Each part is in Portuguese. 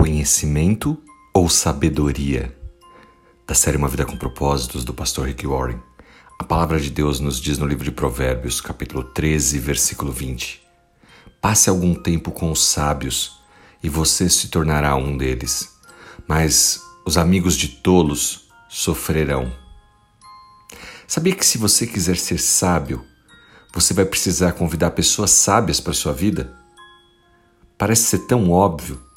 Conhecimento ou sabedoria? Da série Uma Vida com Propósitos, do pastor Rick Warren. A palavra de Deus nos diz no livro de Provérbios, capítulo 13, versículo 20: Passe algum tempo com os sábios e você se tornará um deles, mas os amigos de tolos sofrerão. Sabia que se você quiser ser sábio, você vai precisar convidar pessoas sábias para sua vida? Parece ser tão óbvio,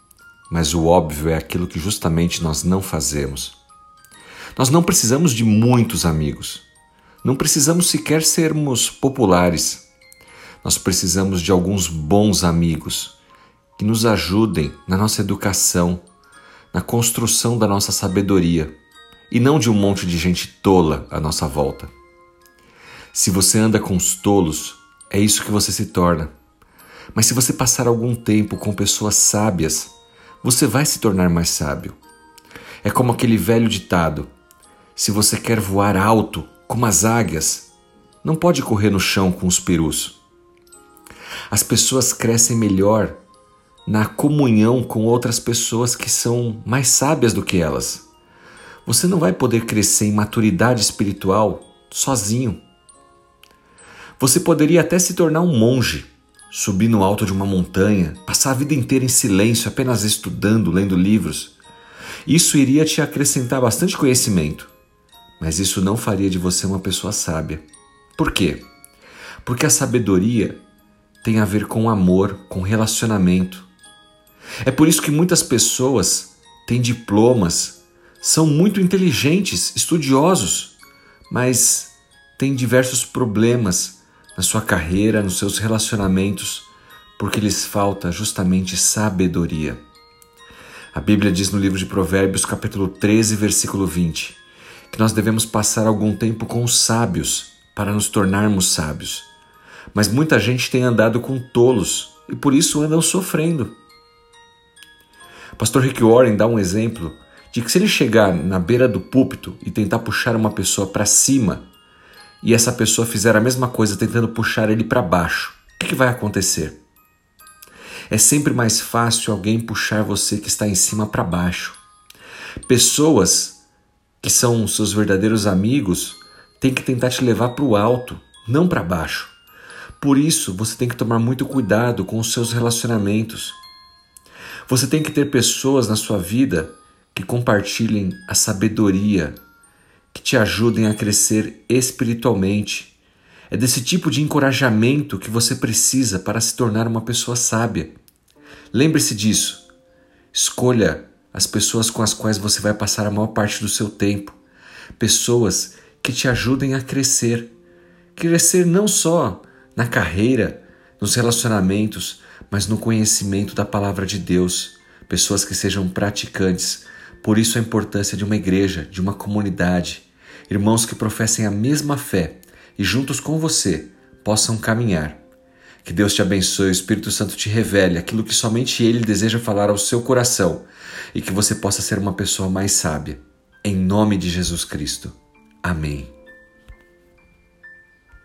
mas o óbvio é aquilo que justamente nós não fazemos. Nós não precisamos de muitos amigos. Não precisamos sequer sermos populares. Nós precisamos de alguns bons amigos que nos ajudem na nossa educação, na construção da nossa sabedoria e não de um monte de gente tola à nossa volta. Se você anda com os tolos, é isso que você se torna. Mas se você passar algum tempo com pessoas sábias, você vai se tornar mais sábio. É como aquele velho ditado: se você quer voar alto, como as águias, não pode correr no chão com os perus. As pessoas crescem melhor na comunhão com outras pessoas que são mais sábias do que elas. Você não vai poder crescer em maturidade espiritual sozinho. Você poderia até se tornar um monge subir no alto de uma montanha, passar a vida inteira em silêncio, apenas estudando, lendo livros. Isso iria te acrescentar bastante conhecimento, mas isso não faria de você uma pessoa sábia. Por quê? Porque a sabedoria tem a ver com amor, com relacionamento. É por isso que muitas pessoas têm diplomas, são muito inteligentes, estudiosos, mas têm diversos problemas na sua carreira, nos seus relacionamentos, porque lhes falta justamente sabedoria. A Bíblia diz no livro de Provérbios, capítulo 13, versículo 20, que nós devemos passar algum tempo com os sábios para nos tornarmos sábios. Mas muita gente tem andado com tolos e por isso andam sofrendo. Pastor Rick Warren dá um exemplo de que se ele chegar na beira do púlpito e tentar puxar uma pessoa para cima e essa pessoa fizer a mesma coisa tentando puxar ele para baixo, o que, que vai acontecer? É sempre mais fácil alguém puxar você que está em cima para baixo. Pessoas que são seus verdadeiros amigos têm que tentar te levar para o alto, não para baixo. Por isso, você tem que tomar muito cuidado com os seus relacionamentos. Você tem que ter pessoas na sua vida que compartilhem a sabedoria, que te ajudem a crescer espiritualmente. É desse tipo de encorajamento que você precisa para se tornar uma pessoa sábia. Lembre-se disso. Escolha as pessoas com as quais você vai passar a maior parte do seu tempo. Pessoas que te ajudem a crescer. Crescer não só na carreira, nos relacionamentos, mas no conhecimento da palavra de Deus. Pessoas que sejam praticantes, por isso a importância de uma igreja, de uma comunidade, irmãos que professem a mesma fé e juntos com você possam caminhar. Que Deus te abençoe, o Espírito Santo te revele aquilo que somente Ele deseja falar ao seu coração e que você possa ser uma pessoa mais sábia. Em nome de Jesus Cristo. Amém.